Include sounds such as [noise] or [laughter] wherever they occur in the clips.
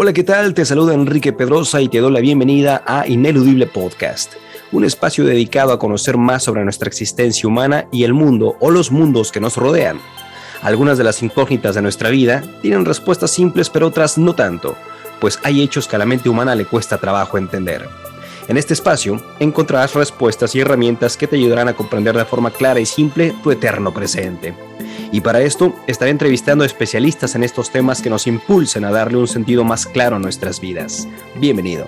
Hola, ¿qué tal? Te saluda Enrique Pedrosa y te doy la bienvenida a Ineludible Podcast, un espacio dedicado a conocer más sobre nuestra existencia humana y el mundo o los mundos que nos rodean. Algunas de las incógnitas de nuestra vida tienen respuestas simples, pero otras no tanto, pues hay hechos que a la mente humana le cuesta trabajo entender. En este espacio encontrarás respuestas y herramientas que te ayudarán a comprender de forma clara y simple tu eterno presente. Y para esto estaré entrevistando especialistas en estos temas que nos impulsen a darle un sentido más claro a nuestras vidas. Bienvenido.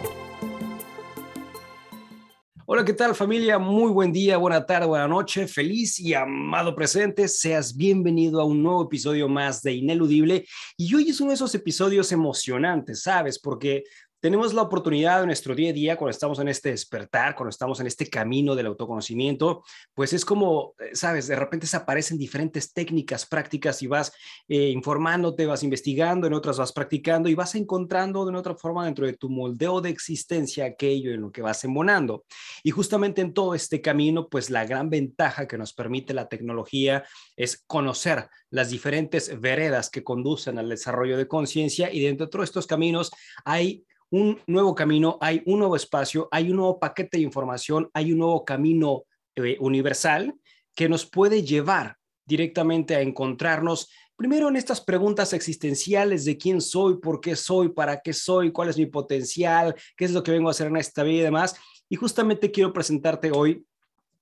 Hola, ¿qué tal familia? Muy buen día, buena tarde, buena noche, feliz y amado presente. Seas bienvenido a un nuevo episodio más de Ineludible. Y hoy es uno de esos episodios emocionantes, ¿sabes? Porque tenemos la oportunidad en nuestro día a día, cuando estamos en este despertar, cuando estamos en este camino del autoconocimiento, pues es como, eh, sabes, de repente se aparecen diferentes técnicas, prácticas y vas eh, informándote, vas investigando, en otras vas practicando y vas encontrando de una otra forma dentro de tu moldeo de existencia aquello en lo que vas embonando. Y justamente en todo este camino, pues la gran ventaja que nos permite la tecnología es conocer las diferentes veredas que conducen al desarrollo de conciencia y dentro de todos estos caminos hay un nuevo camino, hay un nuevo espacio, hay un nuevo paquete de información, hay un nuevo camino eh, universal que nos puede llevar directamente a encontrarnos primero en estas preguntas existenciales de quién soy, por qué soy, para qué soy, cuál es mi potencial, qué es lo que vengo a hacer en esta vida y demás. Y justamente quiero presentarte hoy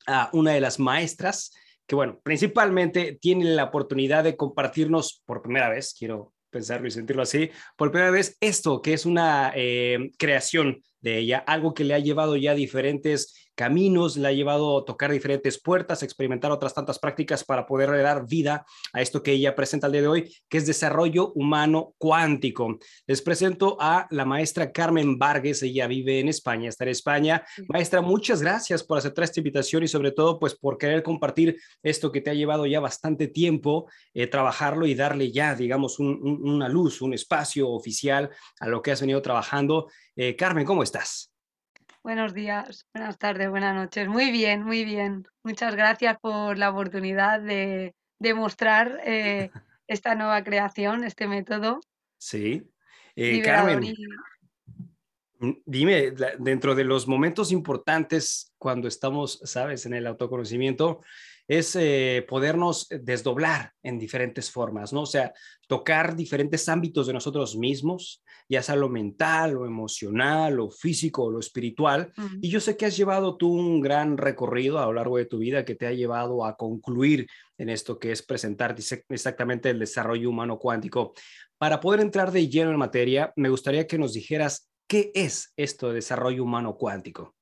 a una de las maestras que, bueno, principalmente tiene la oportunidad de compartirnos por primera vez, quiero pensarlo y sentirlo así, por primera vez esto, que es una eh, creación de ella, algo que le ha llevado ya diferentes caminos, le ha llevado a tocar diferentes puertas, experimentar otras tantas prácticas para poder dar vida a esto que ella presenta el día de hoy, que es desarrollo humano cuántico. Les presento a la maestra Carmen Vargas, ella vive en España, está en España. Maestra, muchas gracias por aceptar esta invitación y sobre todo pues por querer compartir esto que te ha llevado ya bastante tiempo, eh, trabajarlo y darle ya, digamos, una luz, un espacio oficial a lo que has venido trabajando. Eh, Carmen, ¿cómo estás? Buenos días, buenas tardes, buenas noches. Muy bien, muy bien. Muchas gracias por la oportunidad de, mostrar eh, esta nueva creación, este método. Sí. Eh, Carmen, mm, dime, dentro de los momentos importantes cuando estamos, sabes, en el autoconocimiento, es eh, podernos desdoblar en diferentes formas, ¿no? O sea, tocar diferentes ámbitos de nosotros mismos, ya sea lo mental, lo emocional, lo físico, lo espiritual. Y yo sé que has llevado tú un gran recorrido a lo largo de tu vida que te ha llevado a concluir en esto que es presentar exactamente el desarrollo humano cuántico. Para poder entrar de lleno en materia, me gustaría que nos dijeras qué es esto de desarrollo humano cuántico.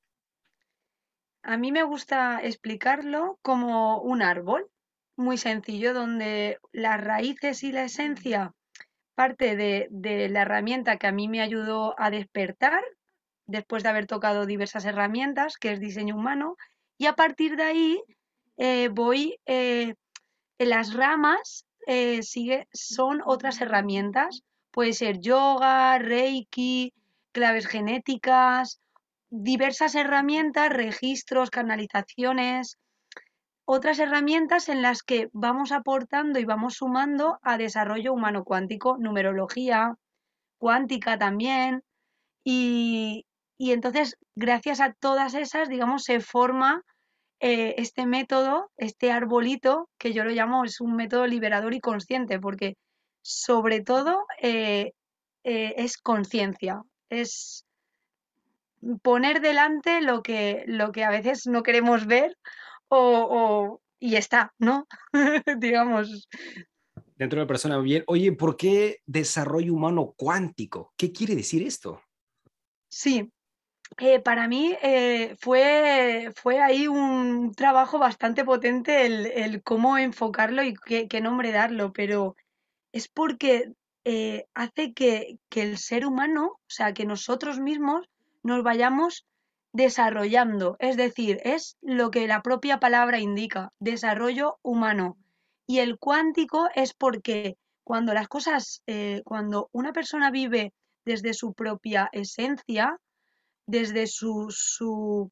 A mí me gusta explicarlo como un árbol, muy sencillo, donde las raíces y la esencia parte de, la herramienta que a mí me ayudó a despertar después de haber tocado diversas herramientas, que es diseño humano, y a partir de ahí eh, voy, eh, en las ramas eh, sigue, son otras herramientas, puede ser yoga, reiki, claves genéticas, diversas herramientas, registros, canalizaciones, otras herramientas en las que vamos aportando y vamos sumando a desarrollo humano cuántico, numerología cuántica también. Y, entonces, gracias a todas esas, digamos, se forma eh, este método, este arbolito, que yo lo llamo, es un método liberador y consciente, porque sobre todo eh, eh, es conciencia, es poner delante lo que, lo que a veces no queremos ver o, y está, ¿no? [laughs] Digamos. Dentro de la persona bien. Oye, ¿por qué desarrollo humano cuántico? ¿Qué quiere decir esto? Sí, eh, para mí eh, fue, fue ahí un trabajo bastante potente el, cómo enfocarlo y qué, nombre darlo, pero es porque eh, hace que, que el ser humano, o sea, que nosotros mismos nos vayamos desarrollando. Es decir, es lo que la propia palabra indica, desarrollo humano. Y el cuántico es porque cuando las cosas, eh, cuando una persona vive desde su propia esencia, desde su, su,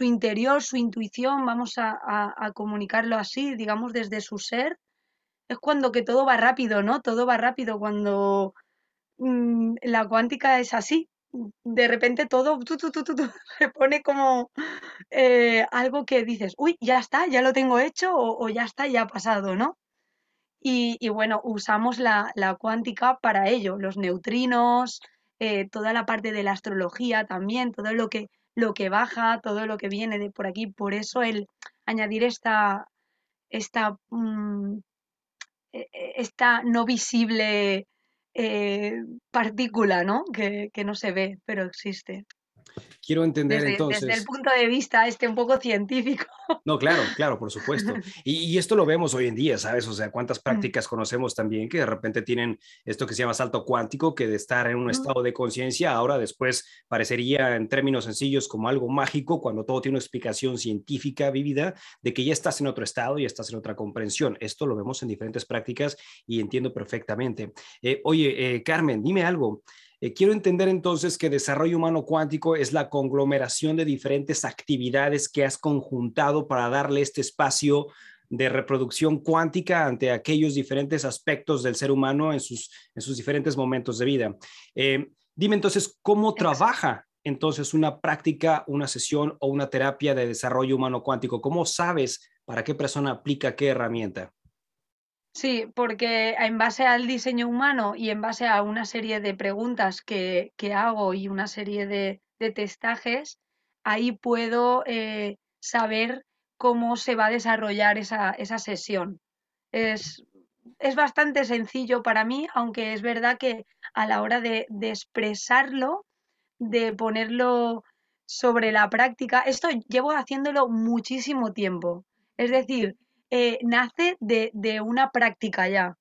interior, su intuición, vamos a, comunicarlo así, digamos, desde su ser, es cuando que todo va rápido, ¿no? Todo va rápido cuando mm, la cuántica es así. De repente todo [laughs] se pone como eh, algo que dices, uy, ya está, ya lo tengo hecho o, ya está, ya ha pasado, ¿no? Y, bueno, usamos la, cuántica para ello, los neutrinos, eh, toda la parte de la astrología también, todo lo que, lo que baja, todo lo que viene de por aquí. Por eso el añadir esta, esta, mm, e, e, esta no visible eh, partícula, ¿no? Que, que no se ve, pero existe. Quiero entender entonces. Desde el punto de vista este un poco científico. [laughs] No, claro, claro, por supuesto. Y, esto lo vemos hoy en día, ¿sabes? O sea, cuántas mm. prácticas conocemos también que de repente tienen esto que se llama salto cuántico, que de estar en un estado de conciencia, ahora después parecería en términos sencillos como algo mágico, cuando todo tiene una explicación científica vivida de que ya estás en otro estado y estás en otra comprensión. Esto lo vemos en diferentes prácticas y entiendo perfectamente. Eh, oye, eh, Carmen, dime algo. Eh, quiero entender entonces que desarrollo humano cuántico es la conglomeración de diferentes actividades que has conjuntado para darle este espacio de reproducción cuántica ante aquellos diferentes aspectos del ser humano en sus, en sus diferentes momentos de vida. Eh, dime entonces, ¿cómo trabaja entonces una práctica, una sesión o una terapia de desarrollo humano cuántico? ¿Cómo sabes para qué persona aplica qué herramienta? Sí, porque en base al diseño humano y en base a una serie de preguntas que, hago y una serie de, testajes, ahí puedo eh, saber cómo se va a desarrollar esa, sesión. Es, bastante sencillo para mí, aunque es verdad que a la hora de, de expresarlo, de ponerlo sobre la práctica, esto llevo haciéndolo muchísimo tiempo. Es decir, eh, nace de, una práctica ya.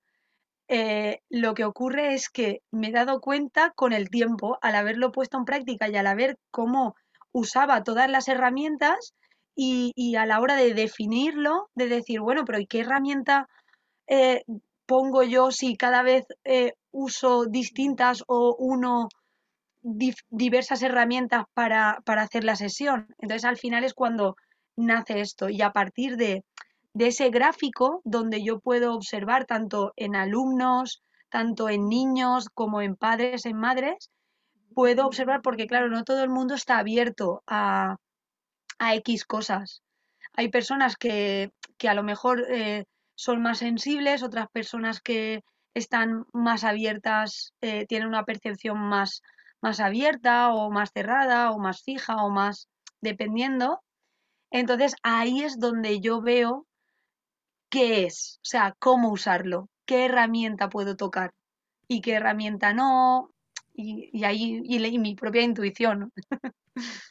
Eh, lo que ocurre es que me he dado cuenta con el tiempo, al haberlo puesto en práctica y al haber cómo usaba todas las herramientas y, a la hora de definirlo, de decir, bueno, pero ¿y qué herramienta eh, pongo yo si cada vez uso distintas o uno diversas herramientas para, para hacer la sesión? Entonces al final es cuando nace esto y a partir de de ese gráfico donde yo puedo observar tanto en alumnos, tanto en niños como en padres, en madres, puedo observar porque claro, no todo el mundo está abierto a, a X cosas. Hay personas que, a lo mejor eh, son más sensibles, otras personas que están más abiertas, eh, tienen una percepción más, más abierta o más cerrada o más fija o más dependiendo. Entonces ahí es donde yo veo qué es, o sea, cómo usarlo, qué herramienta puedo tocar y qué herramienta no, y, ahí y, mi propia intuición. [laughs]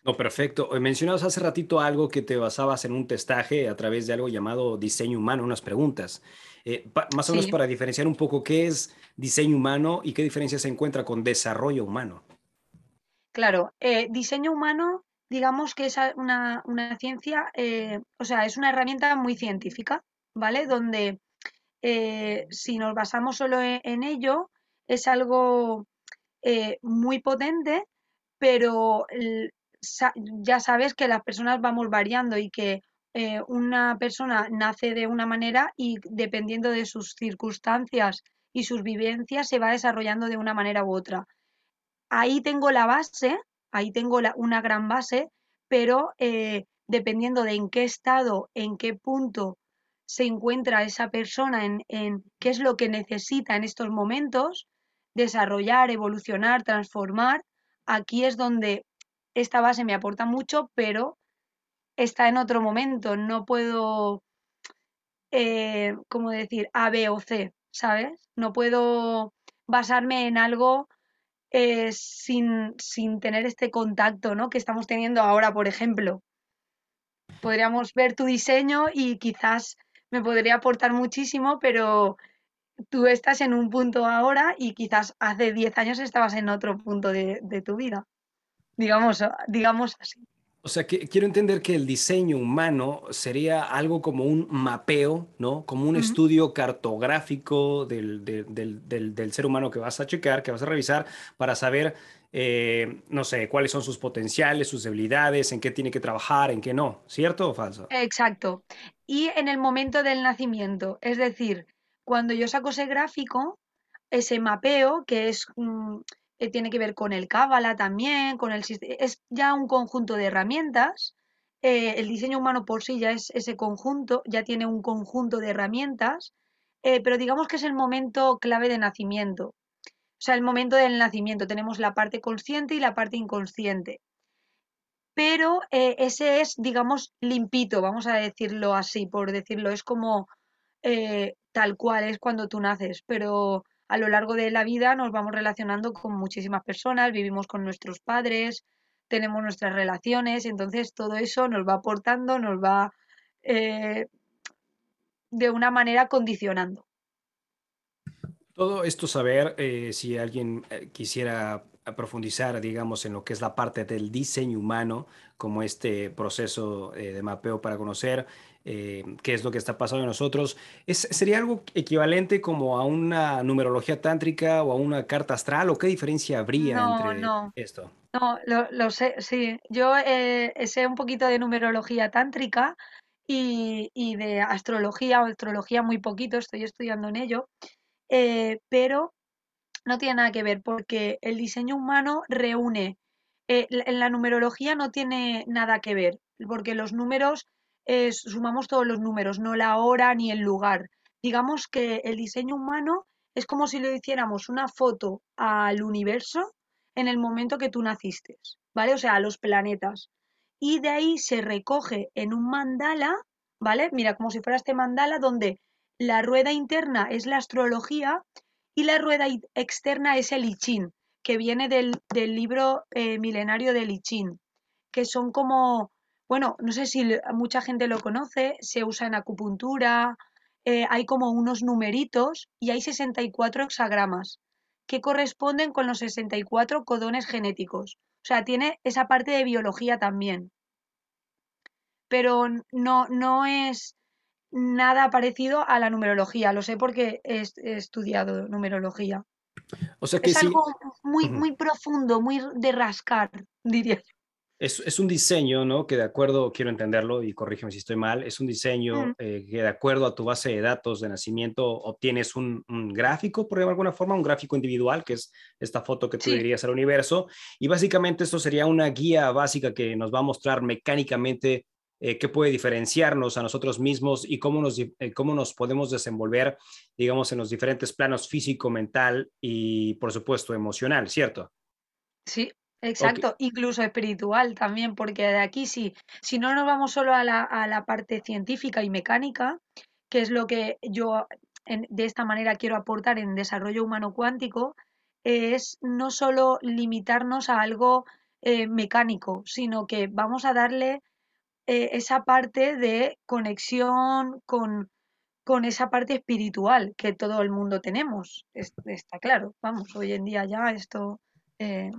No, perfecto. Eh, mencionabas hace ratito algo que te basabas en un testaje a través de algo llamado diseño humano, unas preguntas. Eh, más o menos para diferenciar un poco qué es diseño humano y qué diferencia se encuentra con desarrollo humano. Claro, eh, diseño humano, digamos que es una, ciencia, o sea, es una herramienta muy científica, ¿vale? Donde eh, si nos basamos solo e-, en, ello, es algo eh, muy potente, pero ya sabes que las personas vamos variando y que eh, una persona nace de una manera y dependiendo de sus circunstancias y sus vivencias se va desarrollando de una manera u otra. Ahí tengo la base, ahí tengo una gran base, pero dependiendo de en qué estado, en qué punto se encuentra esa persona en, qué es lo que necesita en estos momentos, desarrollar, evolucionar, transformar, aquí es donde esta base me aporta mucho, pero está en otro momento, no puedo, eh, ¿cómo decir?, A, B o C, ¿sabes? No puedo basarme en algo eh, sin, sin tener este contacto, ¿no? Que estamos teniendo ahora, por ejemplo. Podríamos ver tu diseño y quizás me podría aportar muchísimo, pero tú estás en un punto ahora y quizás hace 10 años estabas en otro punto de, tu vida. Digamos, digamos así. O sea, que quiero entender que el diseño humano sería algo como un mapeo, ¿no? Como un estudio cartográfico del, del, ser humano que vas a checar, que vas a revisar para saber, eh, no sé, cuáles son sus potenciales, sus debilidades, en qué tiene que trabajar, en qué no, ¿cierto o falso? Exacto. Y en el momento del nacimiento, es decir, cuando yo saco ese gráfico, ese mapeo, que es... Mm, eh, tiene que ver con el Cábala también, con el es ya un conjunto de herramientas. Eh, el diseño humano por sí ya es ese conjunto, ya tiene un conjunto de herramientas, eh, pero digamos que es el momento clave de nacimiento. O sea, el momento del nacimiento. Tenemos la parte consciente y la parte inconsciente. Pero ese es, digamos, limpito, vamos a decirlo así, por decirlo. Es como tal cual, es cuando tú naces, pero a lo largo de la vida nos vamos relacionando con muchísimas personas, vivimos con nuestros padres, tenemos nuestras relaciones, entonces todo eso nos va aportando, nos va eh, de una manera condicionando. Todo esto saber, eh, si alguien eh, quisiera profundizar, digamos, en lo que es la parte del diseño humano, como este proceso de mapeo para conocer eh, qué es lo que está pasando en nosotros. ¿Es, ¿Sería algo equivalente como a una numerología tántrica o a una carta astral o qué diferencia habría entre esto? No, lo, sé, sí. Yo eh, sé un poquito de numerología tántrica y, de astrología o astrología muy poquito, estoy estudiando en ello, eh, pero no tiene nada que ver porque el diseño humano reúne, en la numerología no tiene nada que ver, porque los números sumamos todos los números, no la hora ni el lugar. Digamos que el diseño humano es como si le hiciéramos una foto al universo en el momento que tú naciste, ¿vale? O sea, a los planetas. Y de ahí se recoge en un mandala, ¿vale? Mira, como si fuera este mandala donde la rueda interna es la astrología y la rueda externa es el I Ching, que viene del, libro eh, milenario del I Ching, que son como bueno, no sé si mucha gente lo conoce, se usa en acupuntura, eh, hay como unos numeritos y hay 64 hexagramas que corresponden con los 64 codones genéticos. O sea, tiene esa parte de biología también. Pero no, no es nada parecido a la numerología. Lo sé porque he, estudiado numerología. O sea que es algo muy, muy profundo, muy de rascar, [laughs] diría yo. Es, un diseño, ¿no? Que de acuerdo, quiero entenderlo y corrígeme si estoy mal, es un diseño eh, que de acuerdo a tu base de datos de nacimiento obtienes un, gráfico, por de alguna forma, un gráfico individual, que es esta foto que tú dirías al universo. Y básicamente esto sería una guía básica que nos va a mostrar mecánicamente eh, qué puede diferenciarnos a nosotros mismos y cómo nos, eh, cómo nos podemos desenvolver, digamos, en los diferentes planos físico, mental y, por supuesto, emocional, ¿cierto? Sí, Exacto, incluso espiritual también, porque de aquí sí, si no nos vamos solo a la, a la parte científica y mecánica, que es lo que yo de esta manera quiero aportar en desarrollo humano cuántico, es no solo limitarnos a algo eh, mecánico, sino que vamos a darle eh, esa parte de conexión con, con esa parte espiritual que todo el mundo tenemos. está claro, vamos, hoy en día ya esto eh,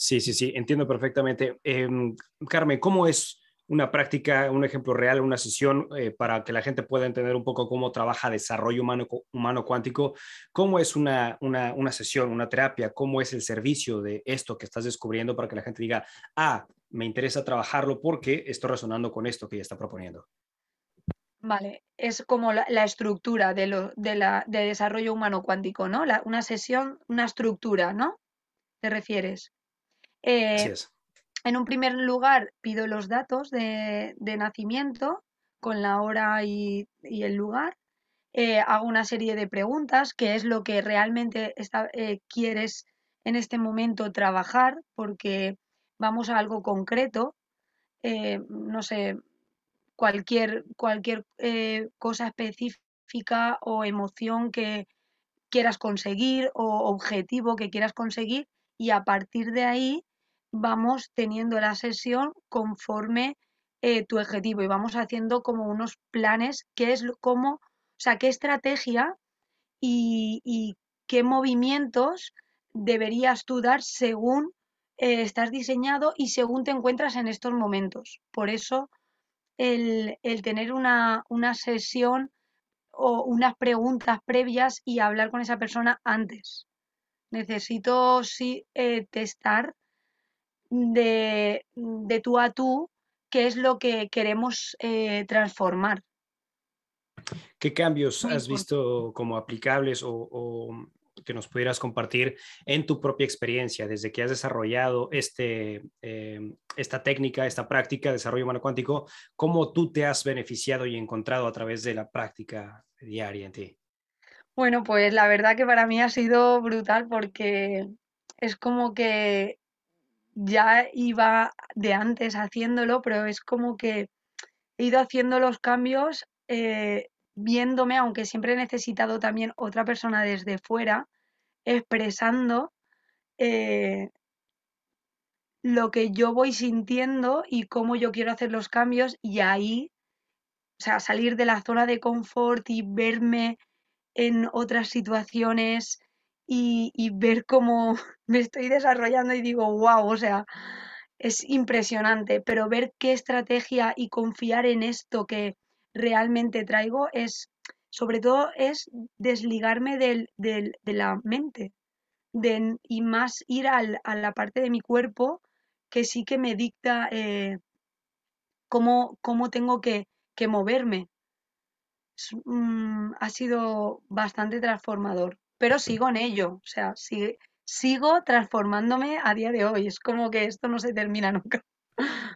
Sí, sí, sí, entiendo perfectamente. Em, Carmen, ¿cómo es una práctica, un ejemplo real, una sesión eh, para que la gente pueda entender un poco cómo trabaja desarrollo humano, cuántico? ¿Cómo es una, una, una sesión, una terapia? ¿Cómo es el servicio de esto que estás descubriendo para que la gente diga, ah, me interesa trabajarlo porque estoy resonando con esto que ella está proponiendo? Vale, es como la, estructura de, lo, de, la, de desarrollo humano cuántico, ¿no? una sesión, una estructura, ¿no? ¿Te refieres? Eh, en un primer lugar, pido los datos de, nacimiento con la hora y, el lugar. Eh, hago una serie de preguntas, qué es lo que realmente eh, quieres en este momento trabajar, porque vamos a algo concreto, no sé, cualquier, cualquier cosa específica o emoción que quieras conseguir o objetivo que quieras conseguir y a partir de ahí vamos teniendo la sesión conforme eh, tu objetivo y vamos haciendo como unos planes, que es como, o sea, qué estrategia y, qué movimientos deberías tú dar según eh, estás diseñado y según te encuentras en estos momentos. Por eso el, tener una, una, sesión o unas preguntas previas y hablar con esa persona antes. Necesito sí eh, testar de, de, tú a tú qué es lo que queremos eh, transformar. ¿Qué cambios has visto como aplicables o, que nos pudieras compartir en tu propia experiencia desde que has desarrollado este, em, esta técnica, esta práctica de desarrollo humano cuántico? ¿Cómo tú te has beneficiado y encontrado a través de la práctica diaria en ti? Bueno, pues la verdad que para mí ha sido brutal porque es como que ya iba de antes haciéndolo, pero es como que he ido haciendo los cambios eh, viéndome, aunque siempre he necesitado también otra persona desde fuera, expresando eh, lo que yo voy sintiendo y cómo yo quiero hacer los cambios y ahí, o sea, salir de la zona de confort y verme en otras situaciones y, ver cómo [laughs] me estoy desarrollando y digo, wow, o sea, es impresionante, pero ver qué estrategia y confiar en esto que realmente traigo es, sobre todo, es desligarme del, del, de la mente de, y más ir al, a la parte de mi cuerpo que sí que me dicta eh, cómo, cómo, tengo que, que moverme. Mm, ha sido bastante transformador, pero sigo en ello, o sea, sigo transformándome a día de hoy, es como que esto no se termina [laughs] nunca.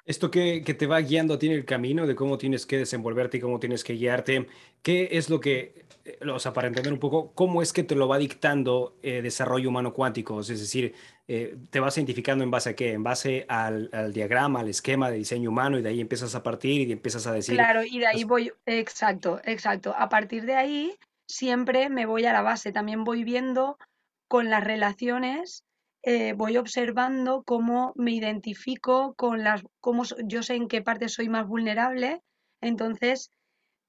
Esto que, te va guiando a ti en el camino de cómo tienes que desenvolverte y cómo tienes que guiarte, ¿qué es lo que, eh, o sea, para entender un poco, cómo es que te lo va dictando eh, desarrollo humano cuántico? Es decir, eh, te vas identificando en base a qué? En base al, diagrama, al esquema de diseño humano y de ahí empiezas a partir y empiezas a decir... Claro, y de ahí voy, exacto, exacto. A partir de ahí siempre me voy a la base, también voy viendo con las relaciones eh, voy observando cómo me identifico con las, cómo yo sé en qué parte soy más vulnerable. Entonces,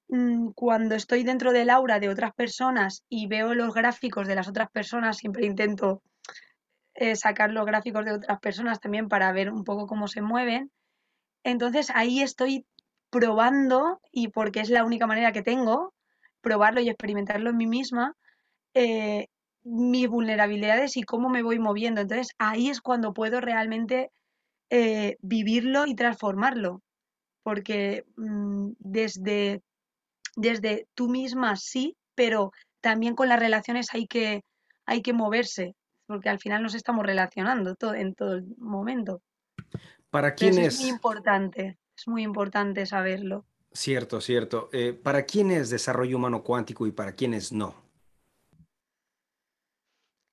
mm, cuando estoy dentro del aura de otras personas y veo los gráficos de las otras personas, siempre intento eh, sacar los gráficos de otras personas también para ver un poco cómo se mueven. Entonces ahí estoy probando, y porque es la única manera que tengo, probarlo y experimentarlo en mí misma, eh, mis vulnerabilidades y cómo me voy moviendo. Entonces ahí es cuando puedo realmente eh, vivirlo y transformarlo. Porque mm, desde, desde tú misma sí, pero también con las relaciones hay que, hay que moverse, porque al final nos estamos relacionando todo, en todo el momento. ¿Para quién es? Es muy importante, es muy importante saberlo. Cierto, cierto. Eh, ¿Para quién es desarrollo humano cuántico y para quiénes no?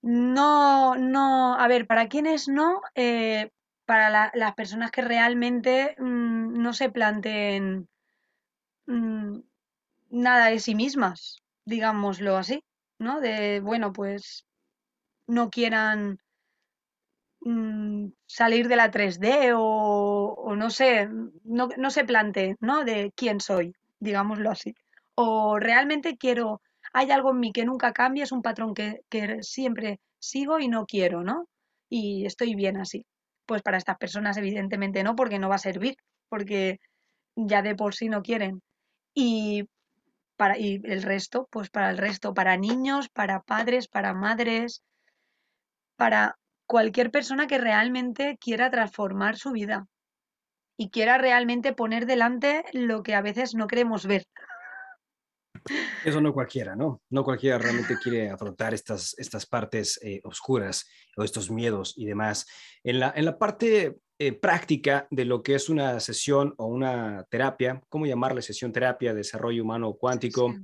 No, no, a ver, para quienes no, eh, para las personas que realmente mm, no se planteen mm, nada de sí mismas, digámoslo así, ¿no? De, bueno, pues no quieran mm, salir de la 3D o, no sé, no, se planteen, ¿no? De quién soy, digámoslo así. O realmente quiero hay algo en mí que nunca cambia, es un patrón que, siempre sigo y no quiero, ¿no? Y estoy bien así. Pues para estas personas evidentemente no, porque no va a servir, porque ya de por sí no quieren. Y para y el resto, pues para el resto, para niños, para padres, para madres, para cualquier persona que realmente quiera transformar su vida y quiera realmente poner delante lo que a veces no queremos ver. Eso no cualquiera, ¿no? No cualquiera realmente quiere afrontar estas, estas partes eh, oscuras o estos miedos y demás. En la, en la parte eh, práctica de lo que es una sesión o una terapia, ¿cómo llamarle sesión terapia, desarrollo humano cuántico?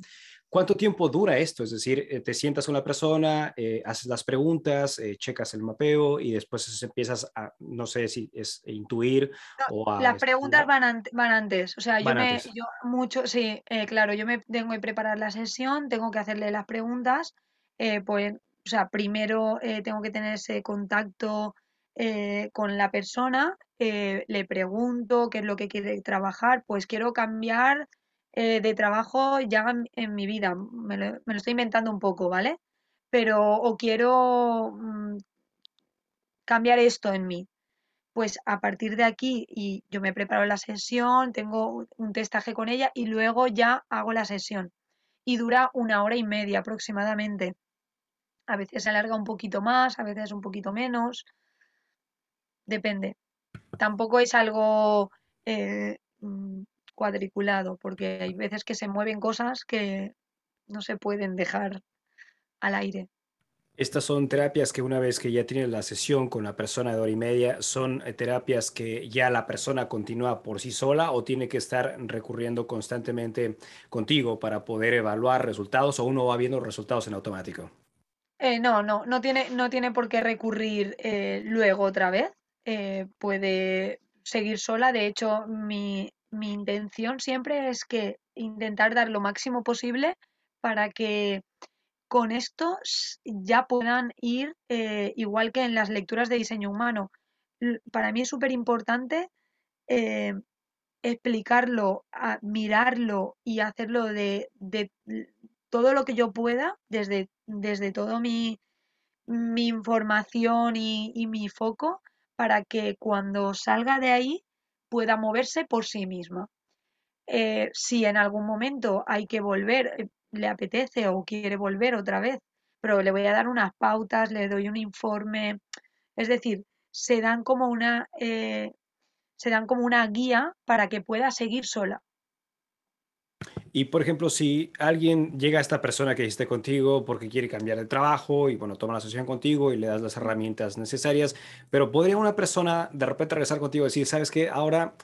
¿Cuánto tiempo dura esto? Es decir, eh, te sientas con la persona, eh, haces las preguntas, eh, checas el mapeo y después empiezas a, no sé si es intuir o a... Las preguntas van, van, antes, o sea, yo me, yo mucho, sí, claro, yo me tengo que preparar la sesión, tengo que hacerle las preguntas, pues, o sea, primero tengo que tener ese contacto con la persona, le pregunto qué es lo que quiere trabajar, pues quiero cambiar eh, de trabajo ya en, mi vida. Me lo, estoy inventando un poco, ¿vale? Pero o quiero mm, cambiar esto en mí. Pues a partir de aquí, y yo me preparo la sesión, tengo un testaje con ella y luego ya hago la sesión. Y dura una hora y media aproximadamente. A veces se alarga un poquito más, a veces un poquito menos. Depende. Tampoco es algo eh, mm, cuadriculado, porque hay veces que se mueven cosas que no se pueden dejar al aire. Estas son terapias que una vez que ya tienes la sesión con la persona de hora y media, son eh, terapias que ya la persona continúa por sí sola o tiene que estar recurriendo constantemente contigo para poder evaluar resultados o uno va viendo resultados en automático. Eh, no, no, no tiene, no tiene por qué recurrir eh, luego otra vez. puede seguir sola. De hecho, mi, mi intención siempre es que intentar dar lo máximo posible para que con esto ya puedan ir eh, igual que en las lecturas de diseño humano. Para mí es súper importante eh, explicarlo, mirarlo y hacerlo de, todo lo que yo pueda, desde, desde todo mi, mi información y mi foco, para que cuando salga de ahí pueda moverse por sí misma. Eh, si en algún momento hay que volver, eh, le apetece o quiere volver otra vez, pero le voy a dar unas pautas, le doy un informe, es decir, se dan como una, eh, se dan como una guía para que pueda seguir sola. Y por ejemplo, si alguien llega a esta persona que esté contigo porque quiere cambiar de trabajo y bueno, toma la sesión contigo y le das las herramientas necesarias, pero podría una persona de repente regresar contigo y decir, ¿sabes qué? Ahora,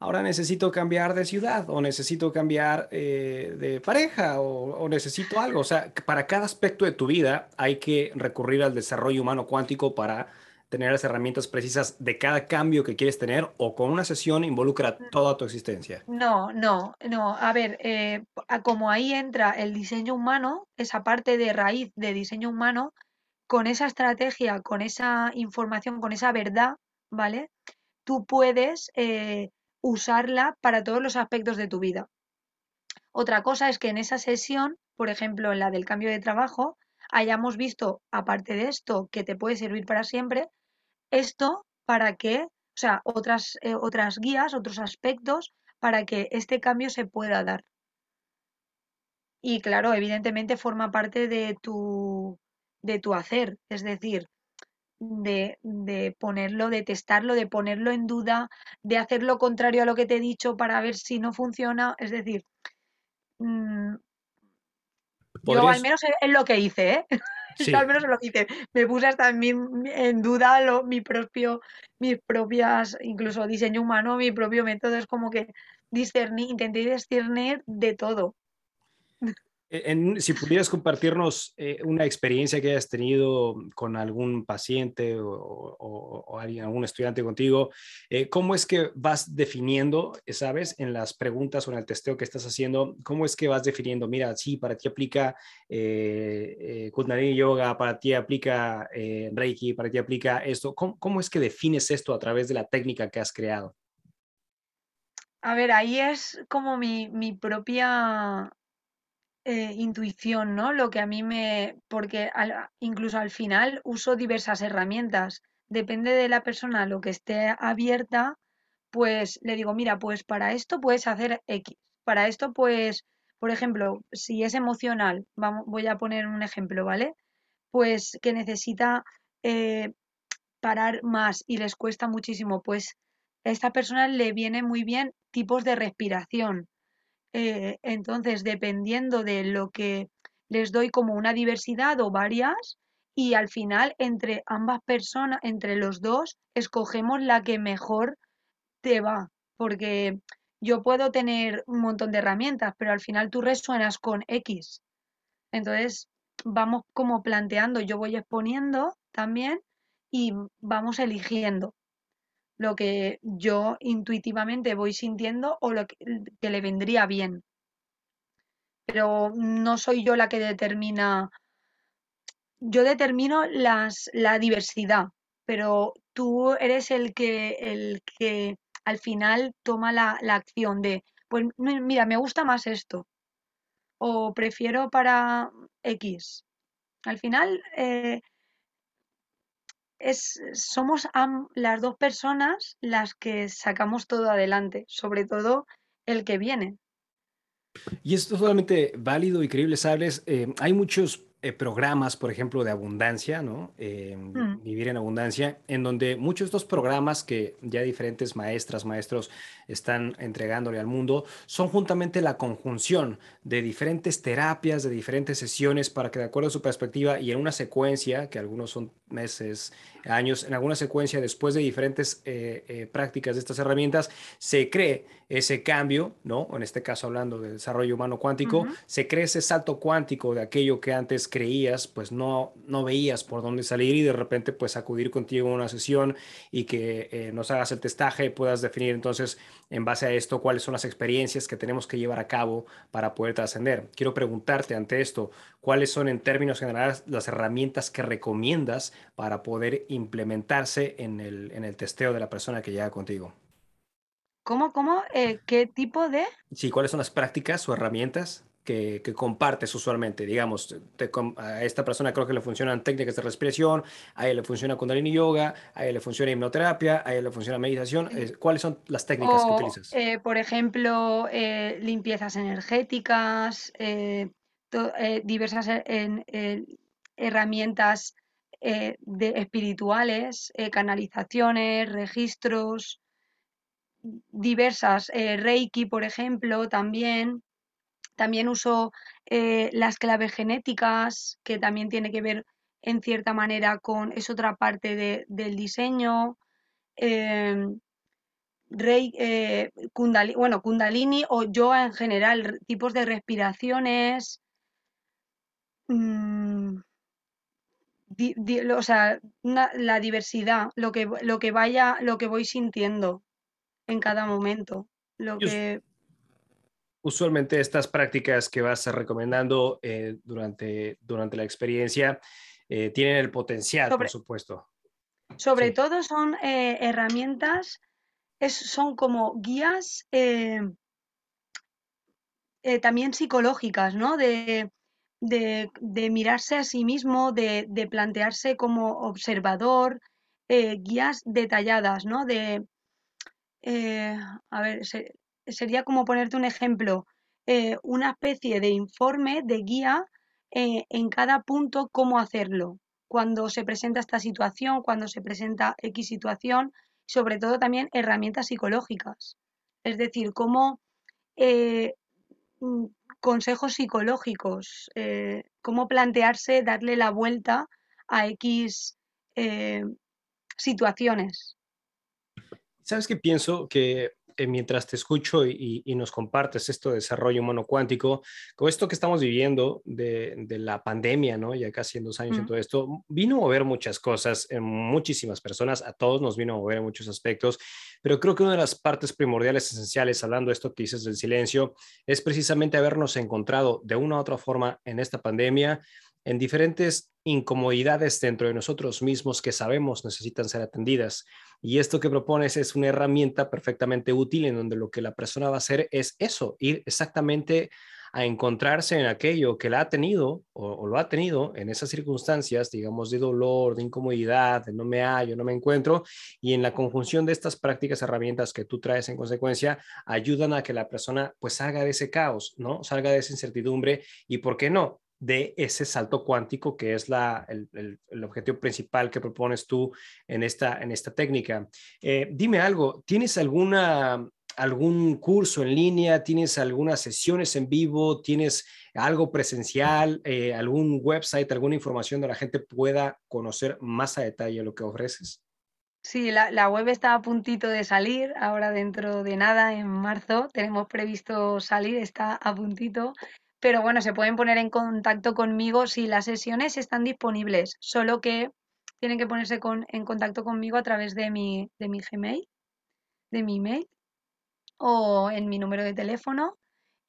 ahora necesito cambiar de ciudad o necesito cambiar eh, de pareja o, o necesito algo. O sea, para cada aspecto de tu vida hay que recurrir al desarrollo humano cuántico para tener las herramientas precisas de cada cambio que quieres tener o con una sesión involucra mm. toda tu existencia? No, no, no. A ver, eh, como ahí entra el diseño humano, esa parte de raíz de diseño humano, con esa estrategia, con esa información, con esa verdad, ¿vale? Tú puedes eh, usarla para todos los aspectos de tu vida. Otra cosa es que en esa sesión, por ejemplo, en la del cambio de trabajo, hayamos visto, aparte de esto, que te puede servir para siempre, esto para que, o sea, otras, eh, otras guías, otros aspectos para que este cambio se pueda dar. Y claro, evidentemente forma parte de tu, de tu hacer, es decir, de, de, ponerlo, de testarlo, de ponerlo en duda, de hacer lo contrario a lo que te he dicho para ver si no funciona. Es decir, mm, yo al menos es lo que hice, ¿eh? [laughs] al menos lo hice. Me puse hasta en, duda lo, mi propio, mis propias, incluso diseño humano, mi propio método. Es como que discernir, intenté discernir de todo. E-, si pudieras compartirnos eh, una experiencia que hayas tenido con algún paciente o, algún estudiante contigo, eh, ¿cómo es que vas definiendo, sabes, en las preguntas o en el testeo que estás haciendo, cómo es que vas definiendo, mira, sí, para ti aplica eh, eh Kundalini Yoga, para ti aplica Reiki, para ti aplica esto? ¿Cómo, ¿Cómo es que defines esto a través de la técnica que has creado? A ver, ahí es como mi propia eh, intuición, ¿no? Lo que a mí me... porque incluso al final uso diversas herramientas. Depende de la persona, lo que esté abierta, pues le digo, mira, pues para esto puedes hacer X. Para esto, pues, por ejemplo, si es emocional, vamos, voy a poner un ejemplo, ¿vale? Pues que necesita eh, parar más y les cuesta muchísimo, pues a esta persona le viene muy bien tipos de respiración eh, entonces, dependiendo de lo que les doy como una diversidad o varias, y al final entre ambas personas, entre los dos, escogemos la que mejor te va, porque yo puedo tener un montón de herramientas, pero al final tú resuenas con X. Entonces, vamos como planteando, yo voy exponiendo también y vamos eligiendo lo que yo intuitivamente voy sintiendo o lo que, le vendría bien. Pero no soy yo la que determina, yo determino las, la diversidad, pero tú eres el que, el que al final toma la, la acción de pues mira, me gusta más esto o prefiero para X. Al final eh, es, somos las dos personas las que sacamos todo adelante, sobre todo el que viene. Y es totalmente válido y creíble, ¿sabes? Eh, hay muchos eh, programas, por ejemplo, de abundancia, ¿no? Em, mm. Vivir en abundancia, en donde muchos de estos programas que ya diferentes maestras, maestros están entregándole al mundo, son juntamente la conjunción de diferentes terapias, de diferentes sesiones, para que de acuerdo a su perspectiva y en una secuencia, que algunos son meses, años, en alguna secuencia, después de diferentes eh, eh, prácticas de estas herramientas, se cree ese cambio, ¿no? En este caso hablando de desarrollo humano cuántico, se cree ese salto cuántico de aquello que antes creías, pues no, no veías por dónde salir y de repente pues acudir contigo a una sesión y que eh, nos hagas el testaje y puedas definir entonces en base a esto cuáles son las experiencias que tenemos que llevar a cabo para poder trascender. Quiero preguntarte ante esto, ¿cuáles son en términos generales las herramientas que recomiendas para poder implementarse en el, en el testeo de la persona que llega contigo? ¿Cómo, cómo? Eh, ¿Qué tipo de? Sí, ¿cuáles son las prácticas o herramientas que, compartes usualmente? Digamos, a esta persona creo que le funcionan técnicas de respiración, a ella le funciona Kundalini Yoga, a ella le funciona hipnoterapia, a ella le funciona meditación. ¿Cuáles son las técnicas que utilizas? Eh, por ejemplo, eh, limpiezas energéticas, diversas herramientas de espirituales, canalizaciones, registros diversas, eh, Reiki, por ejemplo, también. También uso eh, las claves genéticas, que también tiene que ver en cierta manera con, es otra parte del diseño. Em, eh, kundalini, bueno, Kundalini o yoga en general, tipos de respiraciones. Mm, o sea, la diversidad, lo que, lo que vaya, lo que voy sintiendo en cada momento. Lo que... Usualmente estas prácticas que vas recomendando eh, durante, durante la experiencia eh, tienen el potencial, por supuesto. Sobre todo son eh, herramientas, es, son como guías también psicológicas, ¿no? De, de, de, mirarse a sí mismo, de, de plantearse como observador, guías detalladas, ¿no? De, a ver, sería como ponerte un ejemplo, eh, una especie de informe, de guía eh, en cada punto cómo hacerlo, cuando se presenta esta situación, cuando se presenta X situación, sobre todo también herramientas psicológicas, es decir, cómo mm, consejos psicológicos, cómo plantearse, darle la vuelta a X situaciones. ¿Sabes qué pienso? Que eh, mientras te escucho y, nos compartes esto de desarrollo humano cuántico, con esto que estamos viviendo de, la pandemia, ¿no? Ya casi en dos años en todo esto, vino a mover muchas cosas en muchísimas personas, a todos nos vino a mover en muchos aspectos, pero creo que una de las partes primordiales, esenciales, hablando de esto que dices del silencio, es precisamente habernos encontrado de una u otra forma en esta pandemia en diferentes incomodidades dentro de nosotros mismos que sabemos necesitan ser atendidas. Y esto que propones es una herramienta perfectamente útil en donde lo que la persona va a hacer es eso, ir exactamente a encontrarse en aquello que la ha tenido o, lo ha tenido en esas circunstancias, digamos, de dolor, de incomodidad, de no me hallo, no me encuentro, y en la conjunción de estas prácticas, herramientas que tú traes en consecuencia, ayudan a que la persona pues salga de ese caos, ¿no? Salga de esa incertidumbre y, ¿por qué no? De ese salto cuántico que es la, el, objetivo principal que propones tú en esta, en esta técnica. Eh, dime algo, ¿tienes alguna, algún curso en línea? ¿Tienes algunas sesiones en vivo? ¿Tienes algo presencial? Eh, ¿Algún website, alguna información donde la gente pueda conocer más a detalle lo que ofreces? Sí, la, la, web está a puntito de salir, ahora dentro de nada, en marzo, tenemos previsto salir, está a puntito pero bueno, se pueden poner en contacto conmigo si las sesiones están disponibles, solo que tienen que ponerse en contacto conmigo a través de mi, de mi Gmail, de mi email o en mi número de teléfono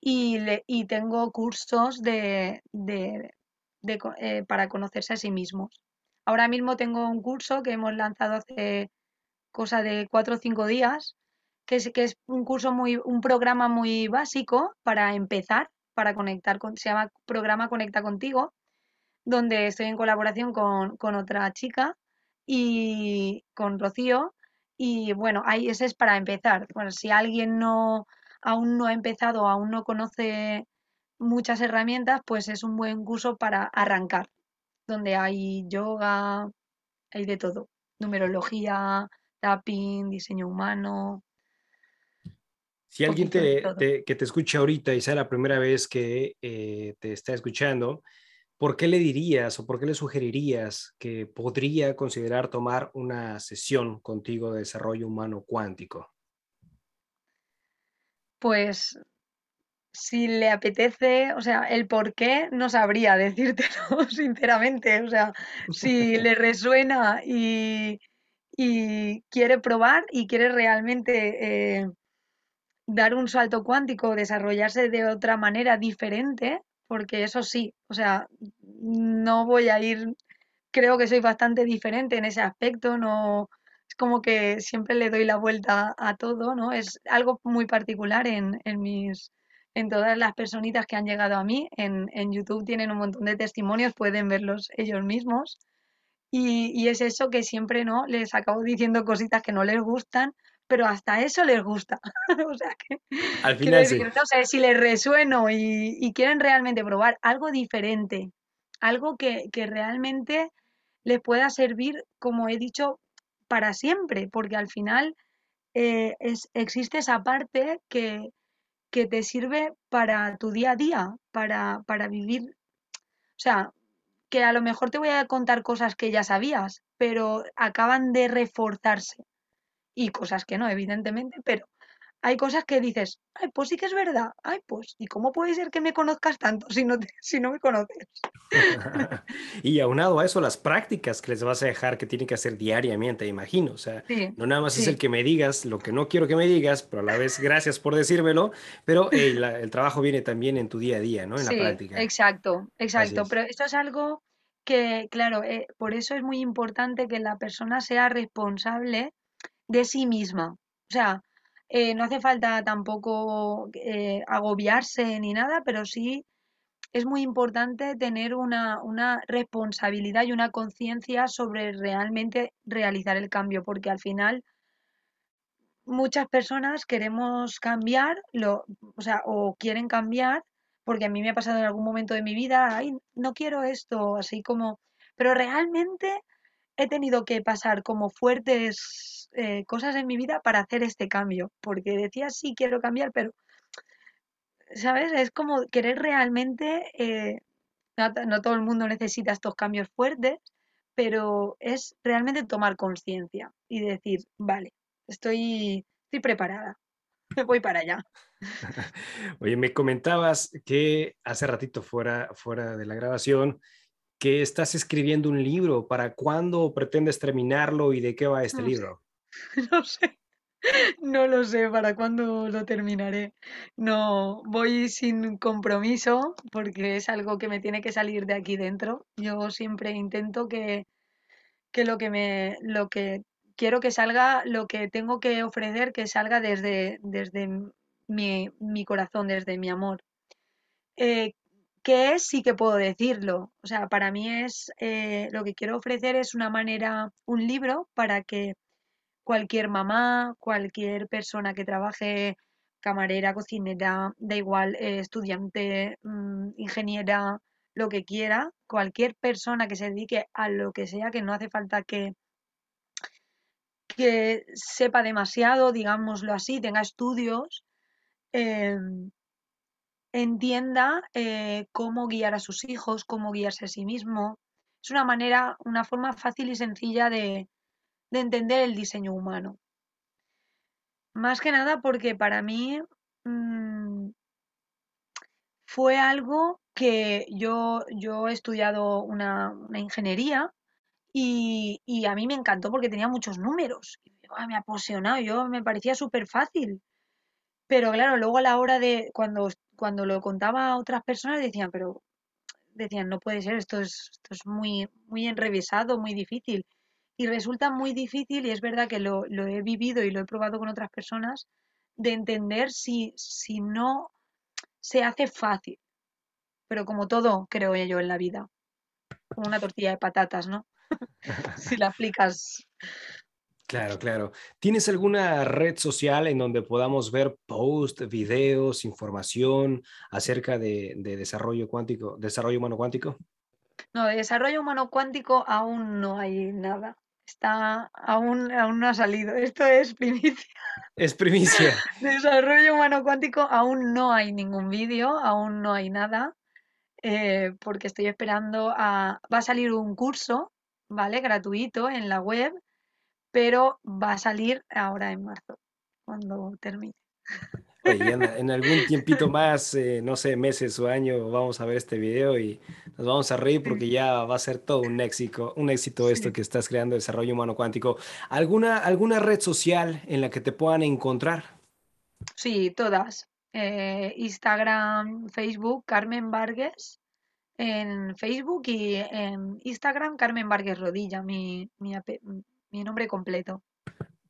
y, y tengo cursos de, de, eh, para conocerse a sí mismos. Ahora mismo tengo un curso que hemos lanzado hace cosa de cuatro o cinco días que es, que es un curso muy, un programa muy básico para empezar, para conectar con, se llama programa Conecta contigo, donde estoy en colaboración con, con otra chica y con Rocío. Y bueno, ahí ese es para empezar. Bueno, si alguien no aún no ha empezado, aún no conoce muchas herramientas, pues es un buen curso para arrancar, donde hay yoga, hay de todo, numerología, tapping, diseño humano. Si alguien te, que te escucha ahorita y sea la primera vez que eh, te está escuchando, ¿por qué le dirías o por qué le sugerirías que podría considerar tomar una sesión contigo de desarrollo humano cuántico? Pues si le apetece, o sea, el por qué no sabría [laughs] decírtelo, sinceramente. O sea, si le [laughs] resuena y, quiere probar y quiere realmente eh, dar un salto cuántico, desarrollarse de otra manera diferente, porque eso sí, o sea, no voy a ir, creo que soy bastante diferente en ese aspecto, no, es como que siempre le doy la vuelta a todo, ¿no? Es algo muy particular en, en mis, en todas las personitas que han llegado a mí. En, en, YouTube tienen un montón de testimonios, pueden verlos ellos mismos. Y, y, es eso que siempre, ¿no? Les acabo diciendo cositas que no les gustan, pero hasta eso les gusta. [laughs] o sea que, al final sí. no sé, si les resueno y, y, quieren realmente probar algo diferente, algo que, que realmente les pueda servir, como he dicho, para siempre, porque al final eh, es, existe esa parte que, que, te sirve para tu día a día, para, para vivir. O sea, que a lo mejor te voy a contar cosas que ya sabías, pero acaban de reforzarse. Y cosas que no, evidentemente, pero hay cosas que dices, ay, pues sí que es verdad, ay, pues, ¿y cómo puede ser que me conozcas tanto si no, [laughs] si no me conoces? [laughs] y aunado a eso, las prácticas que les vas a dejar que tienen que hacer diariamente, imagino, o sea, no nada más es el que me digas lo que no quiero que me digas, pero a la vez gracias por decírmelo, pero el trabajo viene también en tu día a día, ¿no? En la práctica. Exacto, exacto, pero esto es algo que, claro, eh, por eso es muy importante que la persona sea responsable de sí misma. O sea, eh, no hace falta tampoco eh, agobiarse ni nada, pero sí es muy importante tener una, una responsabilidad y una conciencia sobre realmente realizar el cambio, porque al final muchas personas queremos cambiar, lo, o sea, o quieren cambiar, porque a mí me ha pasado en algún momento de mi vida, ay, no quiero esto, así como, pero realmente he tenido que pasar como fuertes eh, cosas en mi vida para hacer este cambio, porque decía sí quiero cambiar, pero, ¿sabes? Es como querer realmente, eh, no, todo el mundo necesita estos cambios fuertes, pero es realmente tomar conciencia y decir, vale, estoy, estoy preparada, voy para allá. [laughs] Oye, me comentabas que hace ratito fuera, fuera de la grabación, que estás escribiendo un libro. ¿Para cuándo pretendes terminarlo y de qué va este libro? [laughs] No sé, no lo sé para cuándo lo terminaré. No, voy sin compromiso porque es algo que me tiene que salir de aquí dentro. Yo siempre intento que, que lo que me, lo que quiero que salga, lo que tengo que ofrecer, que salga desde, desde mi, mi corazón, desde mi amor. Eh, ¿Qué es? Sí que puedo decirlo. O sea, para mí es eh, lo que quiero ofrecer es una manera, un libro para que cualquier mamá, cualquier persona que trabaje camarera, cocinera, da igual, eh, estudiante, mm, ingeniera, lo que quiera, cualquier persona que se dedique a lo que sea, que no hace falta que, que sepa demasiado, digámoslo así, tenga estudios, em, entienda eh, cómo guiar a sus hijos, cómo guiarse a sí mismo. Es una manera, una forma fácil y sencilla de, entender el diseño humano. Más que nada porque para mí mm, fue algo que yo, yo he estudiado una, ingeniería y, a mí me encantó porque tenía muchos números. me ha apasionado, yo me parecía súper fácil. Pero claro, luego a la hora de cuando cuando lo contaba a otras personas decían, pero decían, no puede ser, esto es, esto es muy, muy enrevesado, muy difícil. Y resulta muy difícil, y es verdad que lo, he vivido y lo he probado con otras personas, de entender si, si no se hace fácil. Pero como todo, creo yo, en la vida. Como una tortilla de patatas, ¿no? [laughs] si la aplicas. Claro, claro. ¿Tienes alguna red social en donde podamos ver posts, videos, información acerca de, de desarrollo cuántico, desarrollo humano cuántico? No, de desarrollo humano cuántico aún no hay nada. Está, aún, aún no ha salido. Esto es primicia. [laughs] Es primicia. [laughs] Desarrollo humano cuántico, aún no hay ningún vídeo, aún no hay nada, eh, porque estoy esperando a... Va a salir un curso, ¿vale? Gratuito en la web, pero va a salir ahora en marzo, cuando termine [laughs] en, algún tiempito más, eh, no sé, meses o años, vamos a ver este video y nos vamos a reír porque ya va a ser todo un éxito, un éxito esto que estás creando, desarrollo humano cuántico. ¿Alguna, ¿Alguna red social en la que te puedan encontrar? Sí, todas. Eh, Instagram, Facebook, Carmen Vargas en Facebook y en Instagram, Carmen Vargas Rodilla, mi, mi nombre completo.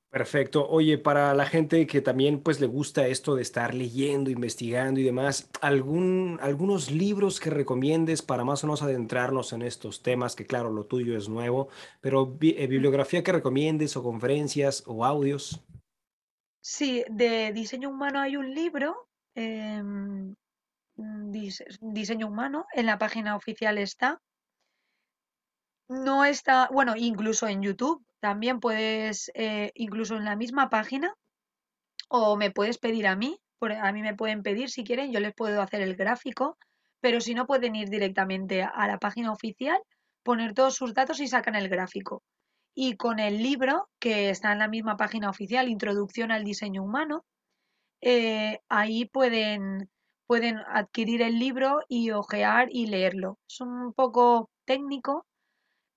Perfecto. Oye, para la gente que también pues le gusta esto de estar leyendo, investigando y demás, ¿algún, algunos libros que recomiendes para más o menos adentrarnos en estos temas, que claro, lo tuyo es nuevo, pero eh, bibliografía que recomiendes o conferencias o audios? Sí, de diseño humano hay un libro, em, diseño humano, en la página oficial está. No está, bueno, incluso en YouTube también puedes, eh, incluso en la misma página, o me puedes pedir a mí, a mí me pueden pedir si quieren, yo les puedo hacer el gráfico, pero si no pueden ir directamente a la página oficial, poner todos sus datos y sacan el gráfico. Y con el libro, que está en la misma página oficial, Introducción al Diseño Humano, eh, ahí pueden, pueden adquirir el libro y ojear y leerlo. Es un poco técnico,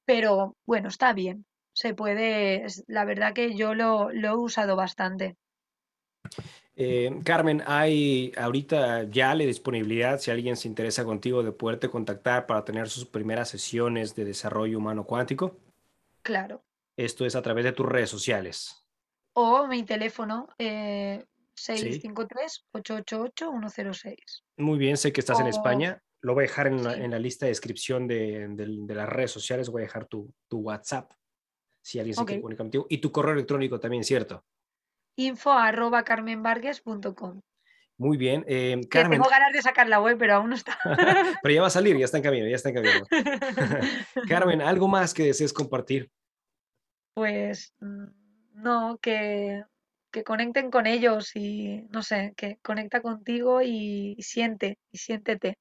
pero bueno, está bien se puede, la verdad que yo lo, he usado bastante. Eh, Carmen, hay ahorita ya la disponibilidad, si alguien se interesa contigo, de poderte contactar para tener sus primeras sesiones de desarrollo humano cuántico. Claro. Esto es a través de tus redes sociales. O mi teléfono, 653-888-106. Eh, Muy bien, sé que estás en España. Lo voy a dejar en, la, lista de descripción de, las redes sociales, voy a dejar tu, tu WhatsApp si alguien se quiere comunicar contigo. Y tu correo electrónico también, ¿cierto? Info arroba carmenvargas.com. Muy bien. Eh, Carmen. tengo ganas de sacar la web, pero aún no está. [laughs] pero ya va a salir, ya está en camino, ya está en camino. [laughs] Carmen, ¿algo más que desees compartir? Pues mm, no, que, que conecten con ellos y no sé, que conecta contigo y siente, y siéntete.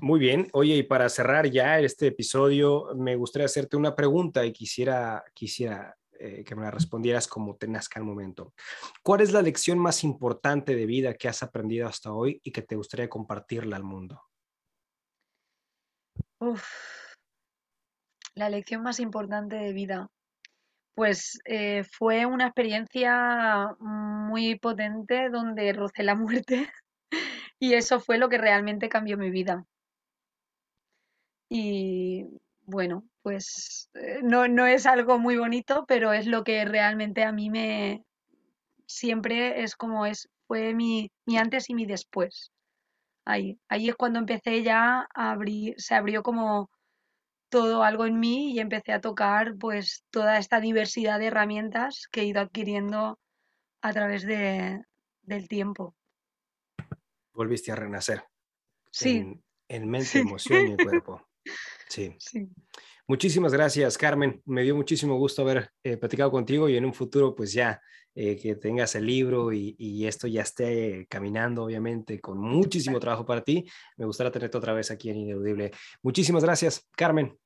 Muy bien. Oye, y para cerrar ya este episodio, me gustaría hacerte una pregunta y quisiera, quisiera eh, que me la respondieras como te nazca el momento. ¿Cuál es la lección más importante de vida que has aprendido hasta hoy y que te gustaría compartirla al mundo? Uf, la lección más importante de vida. Pues eh, fue una experiencia muy potente donde rocé la muerte [laughs] y eso fue lo que realmente cambió mi vida. Y bueno, pues eh, no, no es algo muy bonito, pero es lo que realmente a mí me siempre es como es, fue mi, mi antes y mi después. Ahí, ahí es cuando empecé ya a abrir, se abrió como todo algo en mí y empecé a tocar pues toda esta diversidad de herramientas que he ido adquiriendo a través de, del tiempo. Volviste a renacer. Sí. En, mente, emoción y cuerpo. Sí. Muchísimas gracias, Carmen. Me dio muchísimo gusto haber eh, platicado contigo y en un futuro, pues ya eh, que tengas el libro y, esto ya esté caminando, obviamente, con muchísimo trabajo para ti. Me gustaría tenerte otra vez aquí en Ineludible. Muchísimas gracias, Carmen.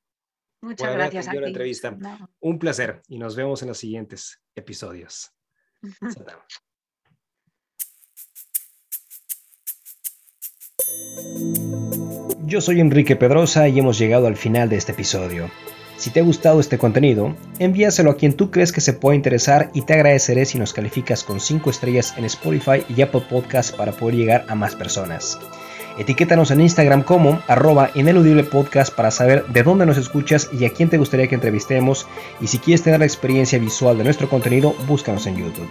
Muchas gracias a ti. La entrevista. Un placer y nos vemos en los siguientes episodios. [laughs] Yo soy Enrique Pedrosa y hemos llegado al final de este episodio. Si te ha gustado este contenido, envíaselo a quien tú crees que se pueda interesar y te agradeceré si nos calificas con 5 estrellas en Spotify y Apple Podcasts para poder llegar a más personas. Etiquétanos en Instagram como arroba ineludible podcast para saber de dónde nos escuchas y a quién te gustaría que entrevistemos y si quieres tener la experiencia visual de nuestro contenido, búscanos en YouTube.